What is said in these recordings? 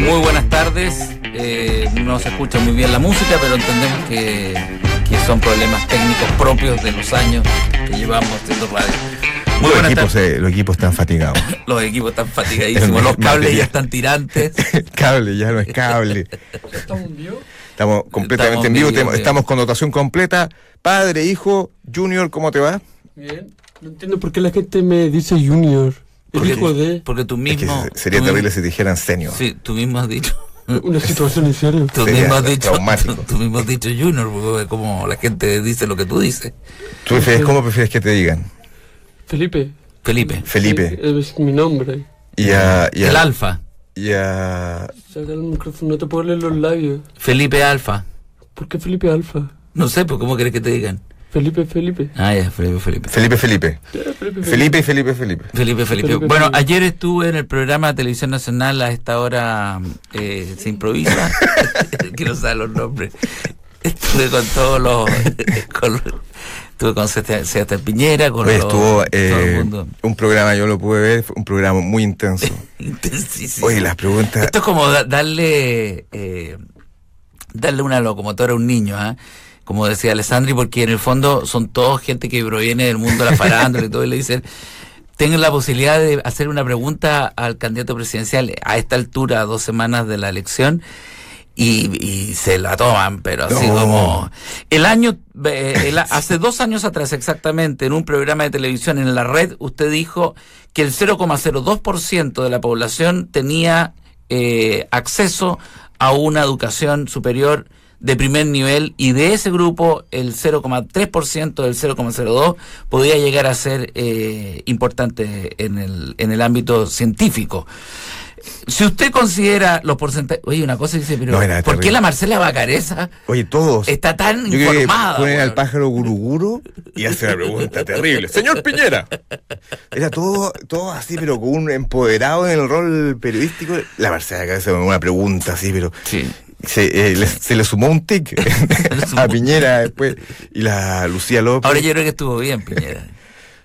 Muy buenas tardes. Eh, no se escucha muy bien la música, pero entendemos que, que son problemas técnicos propios de los años que llevamos haciendo radio. Muy Los buenas equipos, tardes. eh, los equipos están fatigados. Los equipos están fatigadísimos, los cables ya están tirantes. cable, ya no es cable. Estamos completamente Estamos en vivo, estamos con dotación completa. Padre, hijo, Junior, ¿cómo te va? Bien. No entiendo por qué la gente me dice Junior. El Porque, hijo de porque tú Es que mismo. se- sería tú terrible mismo- si te dijeran senior. Sí, tú mismo has dicho. una situación en serio. Tú Sería mismo has dicho. traumático. Tú mismo has dicho Junior, porque como la gente dice lo que tú dices. ¿Tú prefieres, cómo prefieres que te digan? Felipe. Felipe. Felipe. Sí, Es mi nombre. Y a, y a- El Alfa. y a- Saca el micrófono, no te puedo leer los labios. Felipe Alfa. ¿Por qué Felipe Alfa? No sé, pues ¿cómo querés que te digan? Felipe, Felipe. Ah, ya, Felipe, Felipe. Felipe Felipe. Felipe, Felipe y Felipe Felipe. Felipe, Bueno, ayer estuve en el programa de Televisión Nacional a esta hora eh, se improvisa. Quiero saber los nombres. Estuve con todos los. con- estuve con Sebastián Sebastián Piñera, con los- estuvo todo el eh, mundo. un programa, yo lo pude ver, fue un programa muy intenso. Intensísimo. Oye, las preguntas. Esto es como da- darle eh, darle una locomotora a un niño, ¿ah? Como decía Alessandri, porque en el fondo son todos gente que proviene del mundo de la farándula y todo, y le dicen, tengan la posibilidad de hacer una pregunta al candidato presidencial a esta altura, a dos semanas de la elección, y, y se la toman, pero así No. como... El año, eh, el hace dos años atrás exactamente, en un programa de televisión en la red, usted dijo que el 0,02% de la población tenía eh, acceso a una educación superior de primer nivel y de ese grupo el 0,3% del 0,02 podía llegar a ser eh, importante en el, en el ámbito científico. Si usted considera los porcentajes... Oye, una cosa dice, pero No, era ¿por qué la Marcela Bacareza Oye, todos. está tan Yo informada? ponen al weón? pájaro guruguru y hace una pregunta terrible. Señor Piñera. Era todo, todo así, pero con un empoderado en el rol periodístico. La Marcela Cabeza una pregunta así, pero Sí. Se, eh, le, se le sumó un tic a Piñera después. Y la Lucía López. Ahora yo creo que estuvo bien, Piñera.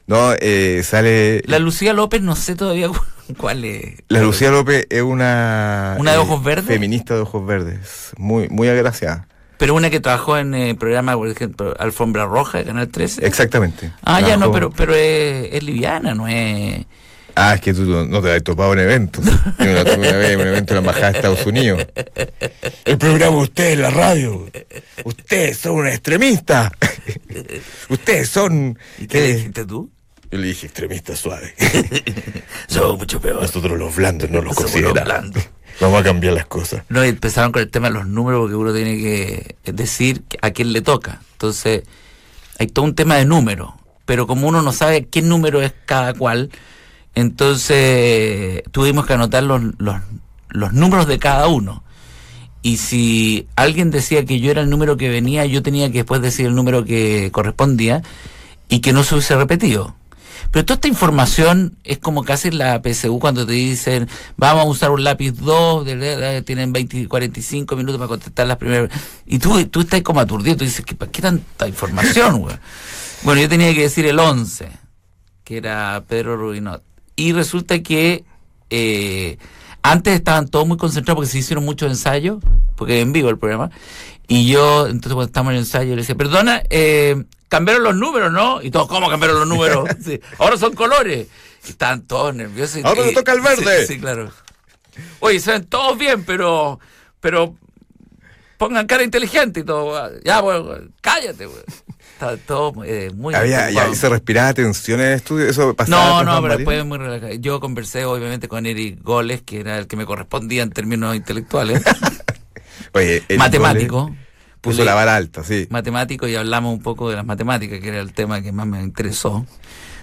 No, eh, sale. La Lucía López no sé todavía cu- cuál es. La Lucía López es una. ¿Una de eh, ojos verdes? Feminista de ojos verdes. Muy, muy agraciada. Pero una que trabajó en el programa, por ejemplo, Alfombra Roja de Canal 13. Exactamente. Ah, ya no, pero pero es, es liviana, no es... Ah, es que tú no, te has topado en eventos. Yo no la tuve una vez en un evento de la Embajada de Estados Unidos. El programa usted en la radio. Ustedes son un extremista. Ustedes son. ¿Y qué le eh, dijiste tú? yo le dije extremista suave. Somos mucho peor. Nosotros los blandos no los Somos los consideramos. blandos. Vamos a cambiar las cosas. No, y empezaron con el tema de los números porque uno tiene que decir a quién le toca. Entonces, hay todo un tema de números. Pero como uno no sabe qué número es cada cual, entonces tuvimos que anotar los, los, los números de cada uno. Y si alguien decía que yo era el número que venía, yo tenía que después decir el número que correspondía y que no se hubiese repetido. Pero toda esta información es como casi la PSU cuando te dicen, vamos a usar un lápiz 2, de- de- de- tienen 20, 45 minutos para contestar las primeras. Y tú, tú estás como aturdido, tú dices, ¿qué, ¿para qué tanta información? Bueno, yo tenía que decir el 11, que era Pedro Rubinot. Y resulta que eh, antes estaban todos muy concentrados porque se hicieron muchos ensayos, porque en vivo el programa. Y yo, entonces cuando estábamos en el ensayo, le decía, perdona, eh, cambiaron los números, ¿no? Y todos, ¿cómo cambiaron los números? Sí, ahora son colores. Y estaban todos nerviosos. Ahora toca el verde. Sí, sí, claro. Oye, se ven todos bien, pero, pero pongan cara inteligente y todo. Ya, bueno, cállate, güey. Estaba todo eh, muy... Había, ya, se respiraba tensión en el estudio. Eso pasaba. No, no, pero después muy relajado. Yo conversé obviamente con Eric Goles, que era el que me correspondía en términos intelectuales. Oye, matemático. Puso la vara alta, sí. Matemático y hablamos un poco de las matemáticas, que era el tema que más me interesó.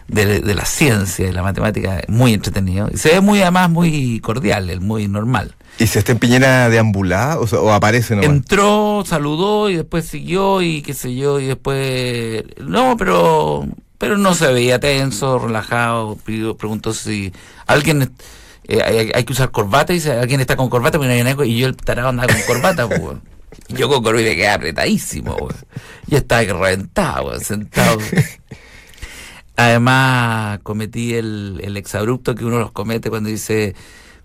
De, de la ciencia y la matemática, muy entretenido. Y se ve muy, además, muy cordial, el muy normal. ¿Y se está en Piñera deambulada o, sea, o aparece nomás? Entró, saludó y después siguió y qué sé yo, y después... No, pero pero no se veía tenso, relajado, pidió- preguntó si alguien... eh, hay, hay que usar corbata y dice, ¿alguien está con corbata? Porque no hay y yo el tarado andaba con corbata, pues, yo con corbata quedé apretadísimo, weón. Yo estaba reventado, weón, sentado. Además, cometí el, exabrupto que uno los comete cuando dice,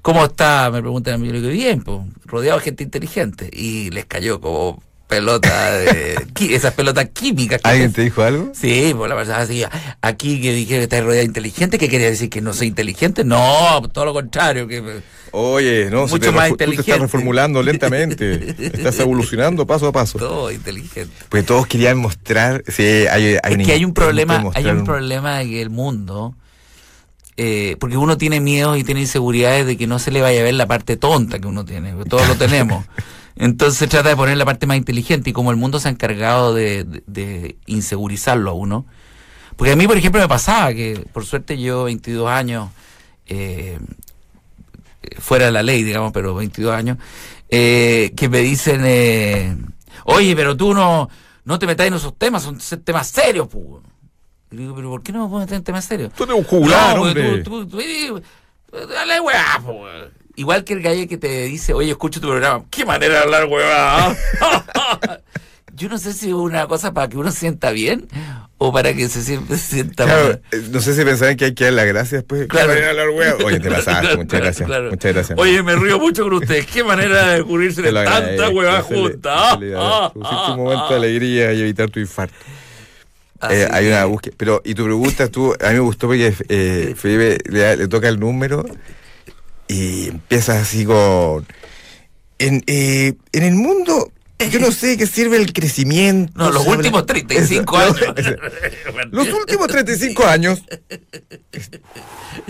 ¿cómo está? Me preguntan a mí, yo digo, bien, pues, rodeado de gente inteligente. Y les cayó como pelota de, qui- esas pelotas químicas. que ¿Alguien te- dijo algo? Sí, pues la verdad, así, aquí que dije que estás rodeado de inteligente, ¿qué quería decir? ¿Que no soy inteligente? No, todo lo contrario, que... Oye, no, Mucho te más refu- tú te inteligente. estás reformulando lentamente. estás evolucionando paso a paso. Todo inteligente. Pues todos querían mostrar. Sí, hay, hay es que hay un problema, hay un problema que el mundo, eh, porque uno tiene miedo y tiene inseguridades de que no se le vaya a ver la parte tonta que uno tiene, todos lo tenemos. Entonces trata de poner la parte más inteligente y como el mundo se ha encargado de, de- de insegurizarlo a uno. Porque a mí, por ejemplo, me pasaba que, por suerte, yo 22 años, eh, fuera de la ley, digamos, pero 22 años, eh, que me dicen, eh, oye, pero tú no, no te metas en esos temas, son se- temas serios, pues. Y digo, pero ¿por qué no me puedo meter en temas serios? Tú eres un juglar, No, porque hombre. tú- tú- tú- eh, dale weá, weón. Igual que el gallo que te dice, oye, escucho tu programa, qué manera de hablar, weá. Yo no sé si es una cosa para que uno se sienta bien o para que se sienta, Claro, mal. eh, no sé si pensaban que hay que dar las gracias después. Claro. Qué manera de hablar. Oye, te pasaste, Claro, muchas claro, gracias. claro. Muchas gracias. Oye, me río mucho con ustedes. Qué manera de ocurrirse lo tanta huevada junta. hacerle- producirte un momento de alegría y evitar tu infarto. Eh, hay una búsqueda. Pero, y tu pregunta, tú, a mí me gustó porque eh, Felipe le toca el número y empieza así con. En, eh, en el mundo, yo no sé qué sirve el crecimiento. No, los últimos 35 Eso, años. eso. Los últimos 35 años.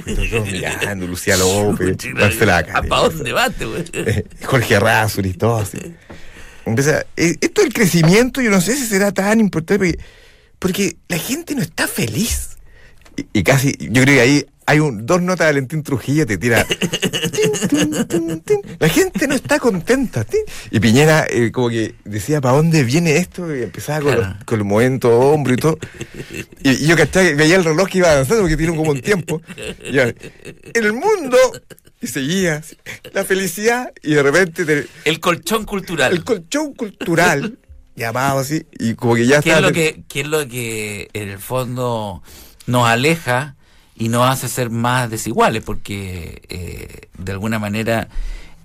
Estoy todos mirando, Lucía López, Marcela ¿Para dónde vas, eh, Jorge Razuri y todo así. Empieza, eh, esto del crecimiento, yo no sé si será tan importante porque, porque la gente no está feliz. Y, y casi, yo creo que ahí hay un, dos notas de Valentín Trujillo te tira. tin, tin, tin, tin. La gente no está contenta. Y Piñera eh, como que decía, ¿para dónde viene esto? Y empezaba con, Claro. los, con el movimiento hombro y todo. Y, y yo ¿cachai? veía el reloj que iba avanzando porque tiene como un tiempo. Y el mundo, y seguía, así, la felicidad, y de repente te- El colchón cultural. el colchón cultural, llamado así, y como que ya ¿Qué es, está. lo que, qué es lo que en el fondo nos aleja y nos hace ser más desiguales? Porque eh, de alguna manera,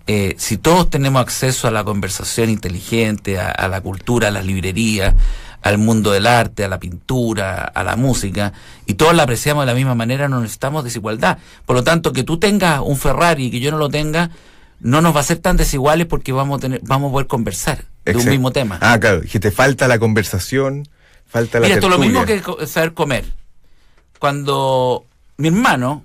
eh, si todos tenemos acceso a la conversación inteligente, a, a la cultura, a las librerías, al mundo del arte, a la pintura, a la música, y todos la apreciamos de la misma manera, no necesitamos desigualdad. Por lo tanto, que tú tengas un Ferrari y que yo no lo tenga, no nos va a ser tan desiguales porque vamos a tener, vamos a poder conversar de un mismo tema. Ah, claro, que te falta la conversación, falta la Mira, esto es lo tertulia. mismo que saber comer. Cuando mi hermano,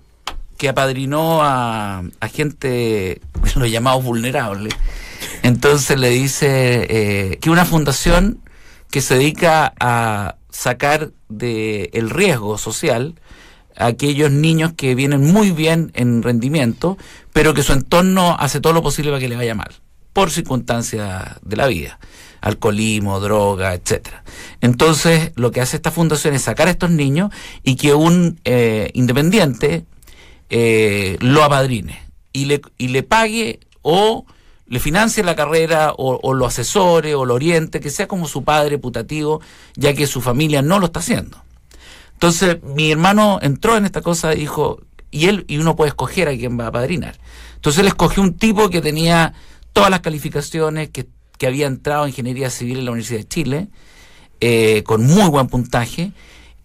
que apadrinó a, gente, los llamados vulnerables, entonces le dice eh, que una fundación que se dedica a sacar de el riesgo social a aquellos niños que vienen muy bien en rendimiento, pero que su entorno hace todo lo posible para que le vaya mal, por circunstancias de la vida, alcoholismo, droga, etcétera. Entonces, lo que hace esta fundación es sacar a estos niños y que un eh, independiente eh, lo apadrine y le, y le pague o le financie la carrera o, lo asesore o lo oriente, que sea como su padre putativo, ya que su familia no lo está haciendo. Entonces, mi hermano entró en esta cosa y dijo, y él, y uno puede escoger a quién va a padrinar. Entonces él escogió un tipo que tenía todas las calificaciones, que, que había entrado en ingeniería civil en la Universidad de Chile, eh, con muy buen puntaje,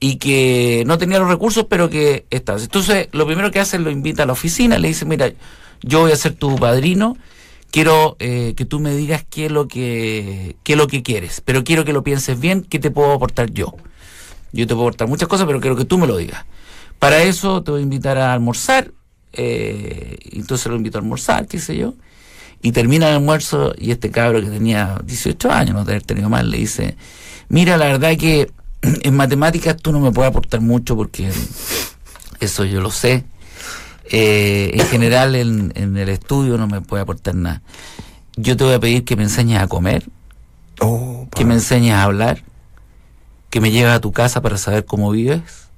y que no tenía los recursos, pero que estaba. Entonces, lo primero que hace es lo invita a la oficina, le dice, mira, yo voy a ser tu padrino, quiero eh, que tú me digas qué es lo que qué es lo que quieres, pero quiero que lo pienses bien, qué te puedo aportar yo. Yo te puedo aportar muchas cosas, pero quiero que tú me lo digas. Para eso te voy a invitar a almorzar, eh, entonces lo invito a almorzar, qué sé yo, y termina el almuerzo y este cabro que tenía 18 años, no tener tenido más, le dice, mira, la verdad que en matemáticas tú no me puedes aportar mucho porque eso yo lo sé. Eh, en general en, en el estudio no me puede aportar nada. Yo te voy a pedir que me enseñes a comer, Oh, que me enseñes a hablar, que me lleves a tu casa para saber cómo vives.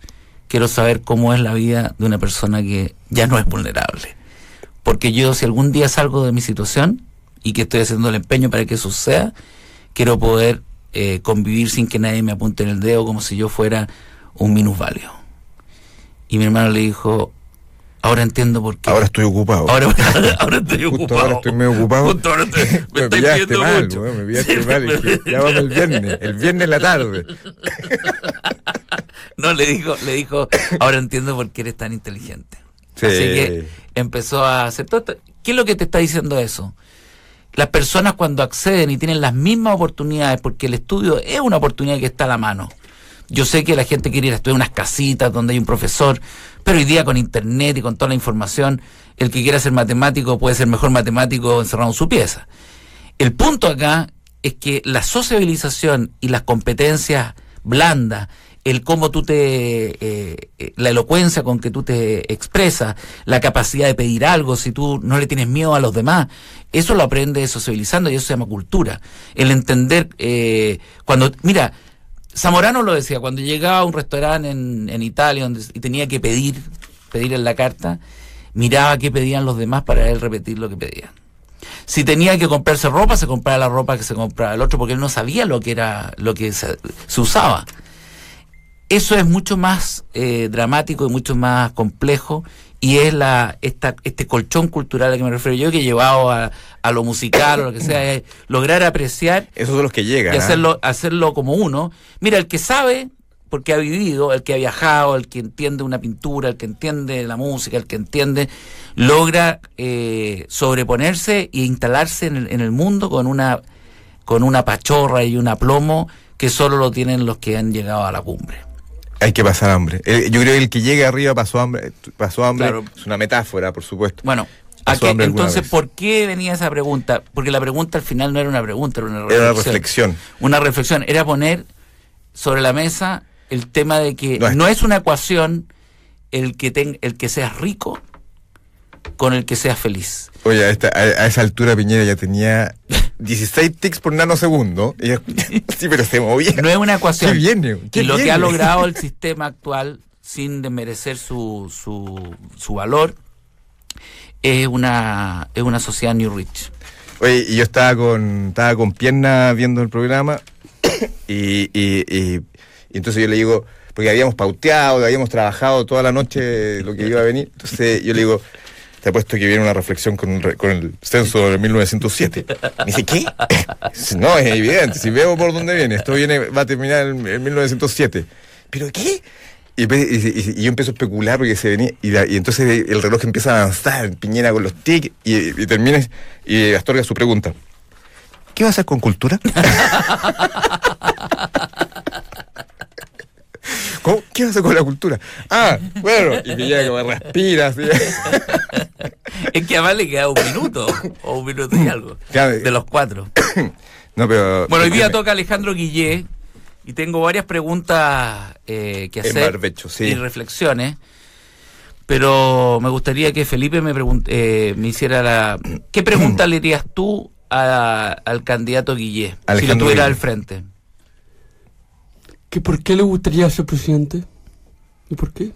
Quiero saber cómo es la vida de una persona que ya no es vulnerable. Porque yo si algún día salgo de mi situación y que estoy haciendo el empeño para que eso suceda, quiero poder eh, convivir sin que nadie me apunte en el dedo como si yo fuera un minusválido. Y mi hermano le dijo, ahora entiendo por qué. Ahora estoy ocupado. ahora, ahora estoy Justo ocupado. ahora estoy medio ocupado. Justo ahora estoy- me, me estoy pillaste pidiendo mal, mucho. me pillaste Sí, mal. me- ya vamos el viernes, el viernes en la tarde. No, le dijo, le dijo, ahora entiendo por qué eres tan inteligente. Sí. Así que empezó a hacer todo. ¿Qué es lo que te está diciendo eso? Las personas cuando acceden y tienen las mismas oportunidades, porque el estudio es una oportunidad que está a la mano. Yo sé que la gente quiere ir a estudiar unas casitas donde hay un profesor, pero hoy día con internet y con toda la información, el que quiera ser matemático puede ser mejor matemático encerrado en su pieza. El punto acá es que la sociabilización y las competencias blandas, el cómo tú te, eh, eh, la elocuencia con que tú te expresas, la capacidad de pedir algo, si tú no le tienes miedo a los demás, eso lo aprendes sociabilizando y eso se llama cultura. El entender, eh, cuando, mira, Zamorano lo decía, cuando llegaba a un restaurante en, en Italia donde, y tenía que pedir, pedir en la carta, miraba qué pedían los demás para él repetir lo que pedían. Si tenía que comprarse ropa, se compraba la ropa que se compraba el otro, porque él no sabía lo que era, lo que se usaba. Eso es mucho más eh, dramático y mucho más complejo y es la esta, este colchón cultural al que me refiero yo que llevado a, a lo musical o lo que sea, es lograr apreciar Esos son los que llegan. y ¿ah? hacerlo, hacerlo como uno. Mira, el que sabe, porque ha vivido, el que ha viajado, el que entiende una pintura, el que entiende la música, el que entiende, logra eh, sobreponerse e instalarse en el, en el mundo con una, con una pachorra y un aplomo que solo lo tienen los que han llegado a la cumbre. Hay que pasar hambre. El- yo creo que el que llega arriba pasó hambre. Pasó hambre. Claro. Es una metáfora, por supuesto. Bueno, ¿a Pasó qué- hambre alguna entonces, vez. ¿por qué venía esa pregunta? Porque la pregunta al final no era una pregunta, era una reflexión. Era una reflexión. una reflexión, era poner sobre la mesa el tema de que No es, una ecuación el que ten- el que seas rico con el que seas feliz. Oye, a, esta- a- a esa altura Piñera ya tenía 16 tics por nanosegundo. Y sí, pero se movía. No es una ecuación. ¿Qué viene? ¿Qué y lo que ha logrado el sistema actual, sin desmerecer su, su, su valor, es una, es una sociedad New Rich. Oye, y yo estaba con, estaba con pierna viendo el programa y, y, y- y entonces yo le digo, porque habíamos pauteado, habíamos trabajado toda la noche lo que iba a venir, entonces yo le digo, te apuesto que viene una reflexión con, el censo de 1907. Me dice, ¿qué? No, es evidente, si veo por dónde viene, esto viene, va a terminar en, en 1907. ¿Pero qué? Y, empe- y- yo empiezo a especular porque se venía, y, entonces el reloj empieza a avanzar, Piñera con los tics, y, y termina, y Astorga su pregunta. ¿Qué va a hacer con cultura? ¿Cómo? ¿Qué va a hacer con la cultura? Ah, bueno, y Piñera como respira, así. Es que además le queda un minuto, o un minuto y algo, de los cuatro. No, pero... Bueno, hoy día me- toca Alejandro Guillé y tengo varias preguntas eh, que hacer barbecho, sí. y reflexiones. Pero me gustaría que Felipe me, eh, me hiciera la... ¿Qué pregunta le harías tú a- al candidato Guillé si lo tuviera Guillé. al frente? ¿Que ¿Por qué le gustaría ser presidente? ¿Y por qué?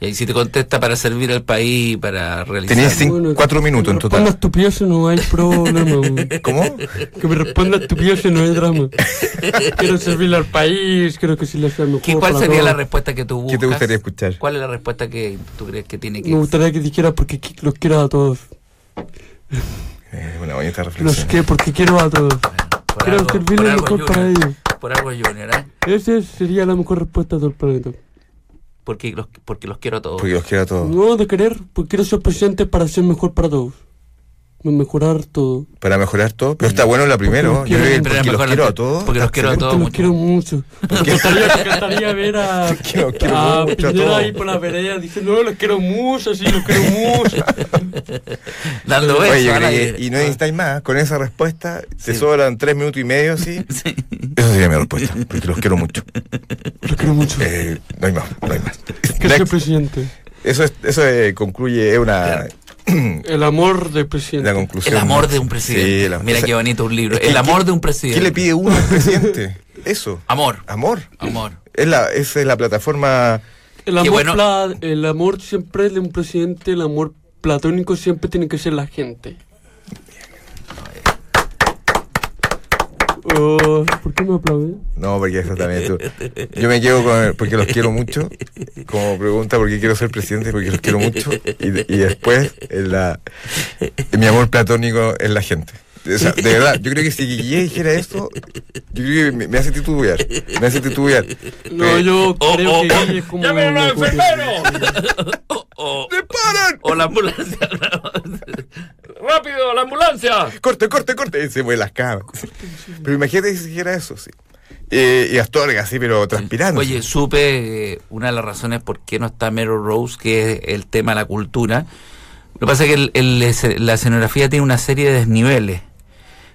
Y ahí si te contesta para servir al país, para realizar... Tenías cinco- Bueno, cuatro que minutos me en responda total. estupideces no hay problema. ¿Cómo? Que me responda estupideces no hay drama. Quiero servirle al país, creo que sí le sea mejor. ¿Qué- ¿Cuál para sería la respuesta que tú buscas? ¿Qué te gustaría escuchar? ¿Cuál es la respuesta que tú crees que tiene que... Me gustaría que dijera porque los quiero a todos. Eh, una bonita Los reflexión. que porque quiero a todos. Por Quiero algo- servirle mejor para ellos. Por algo Junior, ¿eh? Esa sería la mejor respuesta de todo el planeta. Porque los, porque los quiero a todos. Porque los quiero a todos. No de querer, porque quiero ser presidente para ser mejor para todos. Mejorar todo. Para mejorar todo. Pero está bueno la primero. Porque Yo creo que porque los quiero a todos. porque los quiero a excelente. Porque todo los mucho. quiero mucho. Me encantaría ver a, Que los quiero a Piñera todos. ahí por la vereda diciendo, no, los quiero mucho, sí, los quiero mucho. Dando besos Oye, yo al creo aire. que- y no necesitáis más. Con esa respuesta, te Sí. sobran tres minutos y medio, ¿sí? Sí. Esa sería mi respuesta. Porque los quiero mucho. Los quiero mucho. Eh, no hay más, no hay más. Quiero Next. presidente. Eso, es, eso eh, concluye, es una, El amor del presidente. la conclusión. El amor de un presidente. Sí, el- Mira qué bonito un libro. Es que- El amor ¿qué- de un presidente. ¿Qué le pide uno al presidente? Eso. Amor. Amor. Amor. Es la, esa es la plataforma. El amor, bueno. pla- el amor siempre de un presidente, el amor platónico siempre tiene que ser la gente. ¿Por qué me aplaudes? No, porque eso también tú. Yo me quedo con porque los quiero mucho. Como pregunta, ¿por qué quiero ser presidente? Porque los quiero mucho. Y, de- y después, en la, en mi amor platónico en la gente. O sea, de verdad, yo creo que si Guille dijera esto, yo creo que me, me hace titubear. Me hace titubear. No, Eh, yo oh, creo oh, que oh. es como. ¡Llamen a los enfermeros! O, ¡Disparan! o la ambulancia. ¡Rápido, la ambulancia! Corte, corte, corte. Y se mueven las camas. Pero imagínate si dijera eso, sí. Eh, y Astorga, así, pero transpirando. Oye, supe eh, una de las razones por qué no está Meryl Rose, que es el tema de la cultura. Lo que pasa es que el- la escenografía tiene una serie de desniveles.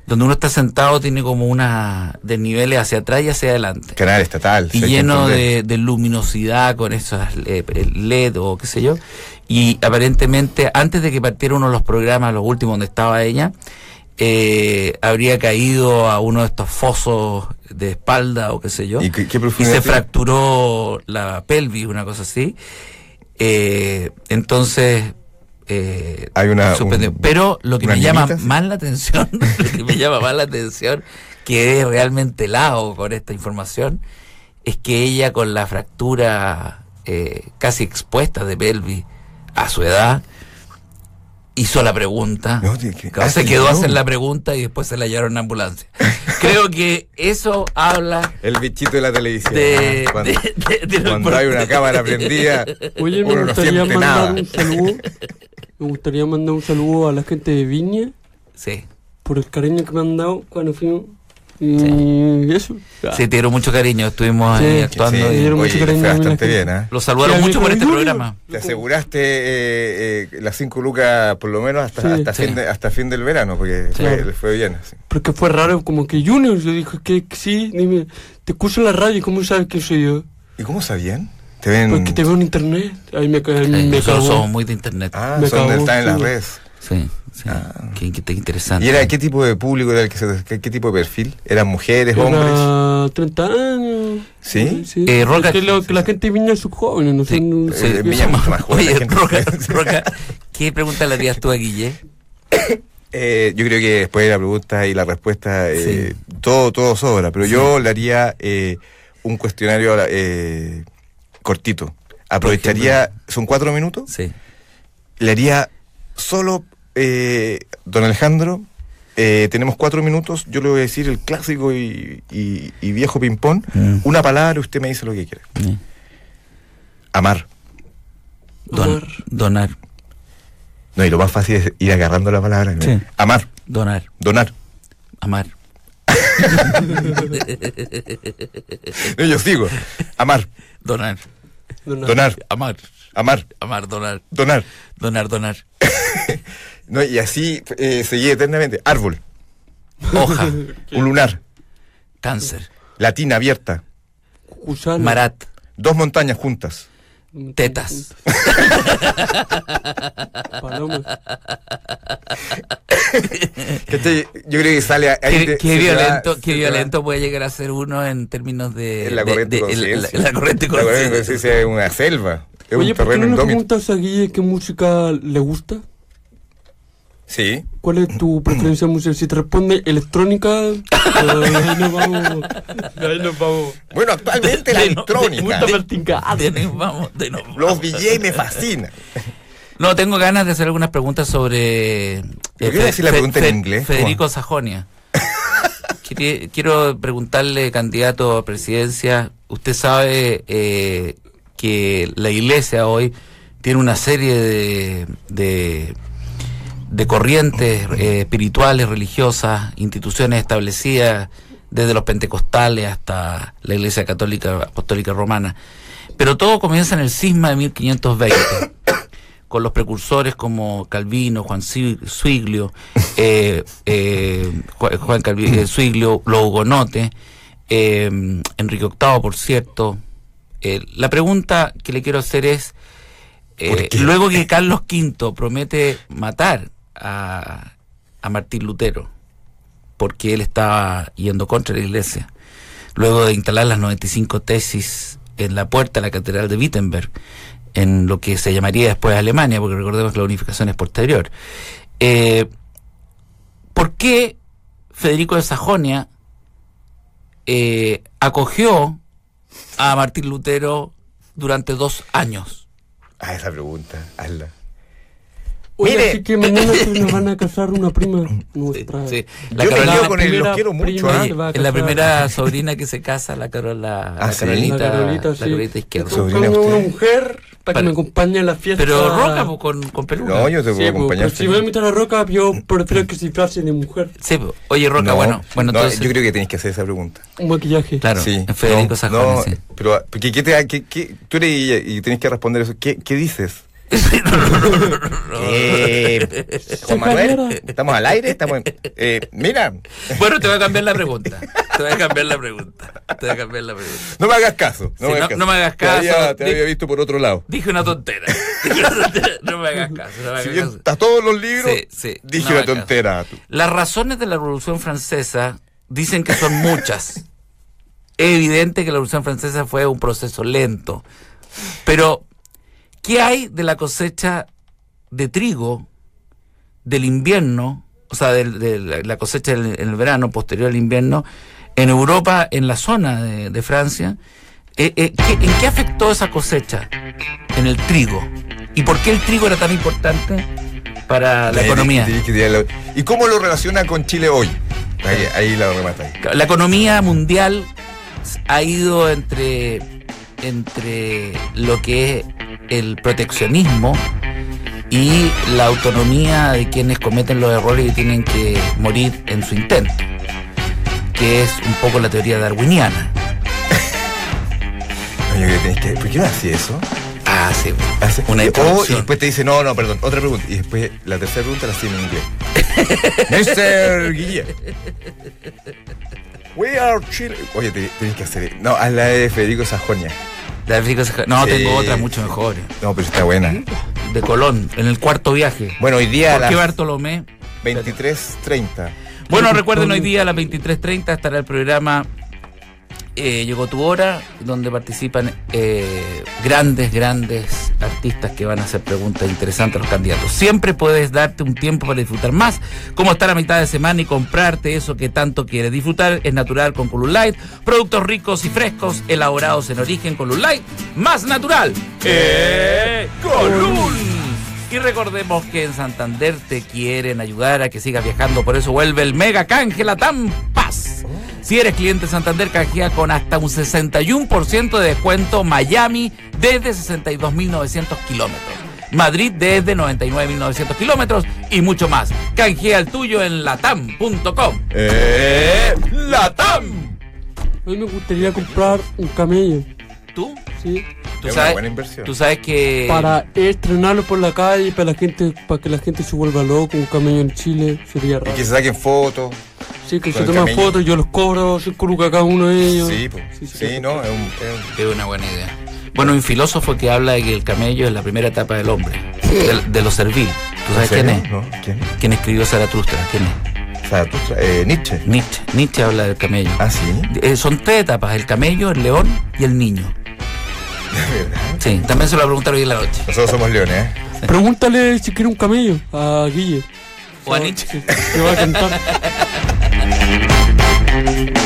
Donde uno está sentado tiene como una desniveles hacia atrás y hacia adelante. Canal estatal. y lleno de, de luminosidad con esos eh, LED o qué sé yo. Y aparentemente, antes de que partiera uno de los programas, los últimos donde estaba ella, eh, habría caído a uno de estos fosos de espalda o qué sé yo. ¿Y qué, qué Y se fracturó la pelvis, una cosa así. Eh, entonces. Eh, Hay una- un- Pero lo que me llama más la atención, lo que me llama más la atención, que es realmente helado con esta información, es que ella con la fractura eh, casi expuesta de pelvis a su edad, hizo la pregunta. No, que- se quedó a no. hacer la pregunta y después se la llevaron en ambulancia. Creo que eso habla El bichito de la televisión. de, cuando de- de- de lo cuando hay una cámara prendida, Oye, me uno no gustaría siente mandar nada. un saludo. Me gustaría mandar un saludo a la gente de Viña Sí, por el cariño que me han dado cuando fuimos. Y eso. sí, te dieron mucho cariño. Estuvimos Sí, ahí sí, actuando. Sí, y dieron mucho le cariño fue bastante bien, ¿ah? Lo saludaron Sí, mucho por me este dijo, programa. Te aseguraste eh, eh, las cinco lucas por lo menos hasta, Sí. hasta, Sí. fin de, hasta fin del verano, porque fue, le fue bien. así. Porque fue raro, como que Junior, yo dije que sí, dime, te escucho en la radio, ¿cómo sabes que soy yo? ¿Y cómo sabían? ¿Te ven? Porque te veo en internet. Ahí me, Sí, me cagó. somos muy de internet. Ah, Me son están en las sí. redes. Sí, sí. Ah. Qué, qué interesante. ¿Y era qué tipo de público era el que se qué, qué tipo de perfil? ¿Eran mujeres, hombres? Era 30 años. ¿Sí? Sí. Eh, Roca- Es que, lo- que la gente de Viña son jóvenes, no Sí, son... Eh, Viña soy- mucho más joven. Oye. Roca, Roca, ¿qué pregunta le harías tú a Guille? Eh, yo creo que después de la pregunta y la respuesta, eh, Sí. todo, todo sobra, pero yo le haría eh, un cuestionario eh, cortito. Aprovecharía, son cuatro minutos, Sí. le haría solo, eh, don Alejandro, eh, tenemos cuatro minutos, yo le voy a decir el clásico y, y- y viejo ping-pong, Mm. una palabra y usted me dice lo que quiere. Sí. Amar. Don- donar, No, y lo más fácil es ir agarrando la palabra. ¿no? Sí. Amar, donar, donar. amar. No, yo sigo. Amar, Donar, no. donar, amar, amar, amar, donar, donar. donar, donar. No, y así eh, seguí eternamente. Árbol, Hoja, un lunar, cáncer, latina abierta, marat, dos montañas juntas. tetas. Paloma. ¿Cachai? Yo creo que sale ahí. Qué, qué va- violento, se qué va- violento puede llegar a ser uno en términos de... En la corriente de- la corriente La corriente conciencia. conciencia es una selva. Es Oye, un ¿por qué terreno no le indómito. preguntas a Guille qué música le gusta? Sí. ¿Cuál es tu preferencia musical? Si te responde electrónica, eh, ahí nos vamos. Ahí nos vamos. Bueno, actualmente la De no- electrónica. Gato. De nos vamos, de nos Los. DJ me fascinan. No, tengo ganas de hacer algunas preguntas sobre... eh, ¿Por qué decir la Fe- pregunta en inglés? Federico Sajonia. Quiero preguntarle, candidato a presidencia, usted sabe eh, que la iglesia hoy tiene una serie de, de, de corrientes eh, espirituales, religiosas, instituciones establecidas desde los pentecostales hasta la iglesia católica apostólica romana. Pero todo comienza en el cisma de 1520 con los precursores como Calvino, Juan Suiglio, eh, eh, Ju- Juan Calvi- eh, Suiglio, los hugonotes, eh, Enrique VIII, por cierto. La pregunta que le quiero hacer es, luego que Carlos V promete matar a, a Martín Lutero, porque él estaba yendo contra la iglesia, luego de instalar las 95 tesis en la puerta de la Catedral de Wittenberg, en lo que se llamaría después Alemania, porque recordemos que la unificación es posterior. Eh, ¿Por qué Federico de Sajonia eh, acogió a Martín Lutero durante dos años? Ah, esa pregunta, hazla. Oye, Mire. así que mañana se nos van a casar una prima nuestra. Sí, Yo me Carolina- lío con él, los quiero mucho. ¿ah? A es la primera sobrina que se casa, la, Carola, Ah, la sí. Carolita, La Carolita, la sí. Carolita izquierda. Sobrina una mujer para Para- que me acompañe a la fiesta. Pero Roca pues, con, con peluca. No, yo te Sí, puedo pues, acompañar. si me invitan a Roca, yo prefiero que se disfracen de mujer. Sí, pues. oye Roca, No, bueno, bueno no, entonces, yo creo que tienes que hacer esa pregunta. Un maquillaje. claro, sí. Federico no, Sajón, sí. pero ¿qué, qué te, qué- qué- tú eres ella y tienes que responder eso. ¿Qué, qué dices? Eh, Juan Manuel, ¿estamos al aire? Estamos en- eh, mira, Bueno, te voy a cambiar la pregunta. Te voy a cambiar la pregunta. Te voy a cambiar la pregunta. no me hagas caso. No, Sí, me, no- hagas no me hagas Te había- caso. Te había, visto por otro lado. Dije una tontera. Dije una tontera. No me hagas caso. No me hagas Si todos los libros, Sí, sí, dije una caso. tontera. Las razones de la Revolución Francesa dicen que son muchas. Es evidente que la Revolución Francesa fue un proceso lento. Pero, ¿qué hay de la cosecha de trigo del invierno, o sea, de, la, cosecha del- en el verano, posterior al invierno, en Europa, en la zona de, de Francia? Eh, eh, ¿qué- ¿En qué afectó esa cosecha? En el trigo. ¿Y por qué el trigo era tan importante para la economía? ¿Y cómo lo relaciona con Chile hoy? Ahí, ahí la remata ahí. La economía mundial ha ido entre, entre lo que es el proteccionismo y la autonomía de quienes cometen los errores y tienen que morir en su intento, que es un poco la teoría darwiniana. No, yo creo que tienes que. ¿Por qué no hace eso? Ah, sí, Hace- una Oh, y después te dice, no, no, perdón, otra pregunta. Y después la tercera pregunta la hace en inglés. Mr. Guille. We are Chile. Oye, te- tenés que hacer. No, haz la de Federico Sajonia. De No, Sí. tengo otra mucho mejor. No, pero está buena. De Colón, en el cuarto viaje. Bueno, hoy día a ¿Por qué las Bartolomé? 23.30. Bueno, recuerden, hoy día a las 23.30 estará el programa eh, Llegó tu hora, donde participan eh, grandes, grandes que van a hacer preguntas interesantes a los candidatos. Siempre puedes darte un tiempo para disfrutar más, como estar a mitad de semana y comprarte eso que tanto quieres. Disfrutar es natural con Column Light, productos ricos y frescos, elaborados en origen Column Light, más natural. ¡Eh, Column! Y recordemos que en Santander te quieren ayudar a que sigas viajando, por eso vuelve el Mega Canje Latam Paz. Si eres cliente Santander, canjea con hasta un 61% de descuento Miami desde 62.900 kilómetros. Madrid desde 99.900 kilómetros y mucho más. Canjea el tuyo en latam.com. ¡Eh! ¡Latam! A mí me gustaría comprar un camello, ¿Tú? ¿sí? ¿Tú Es una sabes, buena inversión. Tú sabes que... Para estrenarlo por la calle, para la gente, para que la gente se vuelva loco, un camello en Chile, sería Y raro. que se saquen fotos. Sí, que se toman fotos, yo los cobro, cinco lucas cada uno de ellos. Sí, po. Sí, sí, sí, no, es un, es un- Es una buena idea. Bueno, un filósofo que habla de que el camello es la primera etapa del hombre, de, de lo servil. ¿Tú sabes quién es? ¿No? ¿Quién? ¿Quién escribió Zaratustra? ¿Quién es? Zaratustra, eh, Nietzsche. Nietzsche. Nietzsche habla del camello. Ah, sí. Eh, son tres etapas, el camello, el león y el niño. De verdad. Sí, también se lo voy a preguntar hoy en la noche. Nosotros somos leones, ¿eh? Pregúntale si quiere un camello a Guille. O a Nietzsche. Te va a cantar. thank you.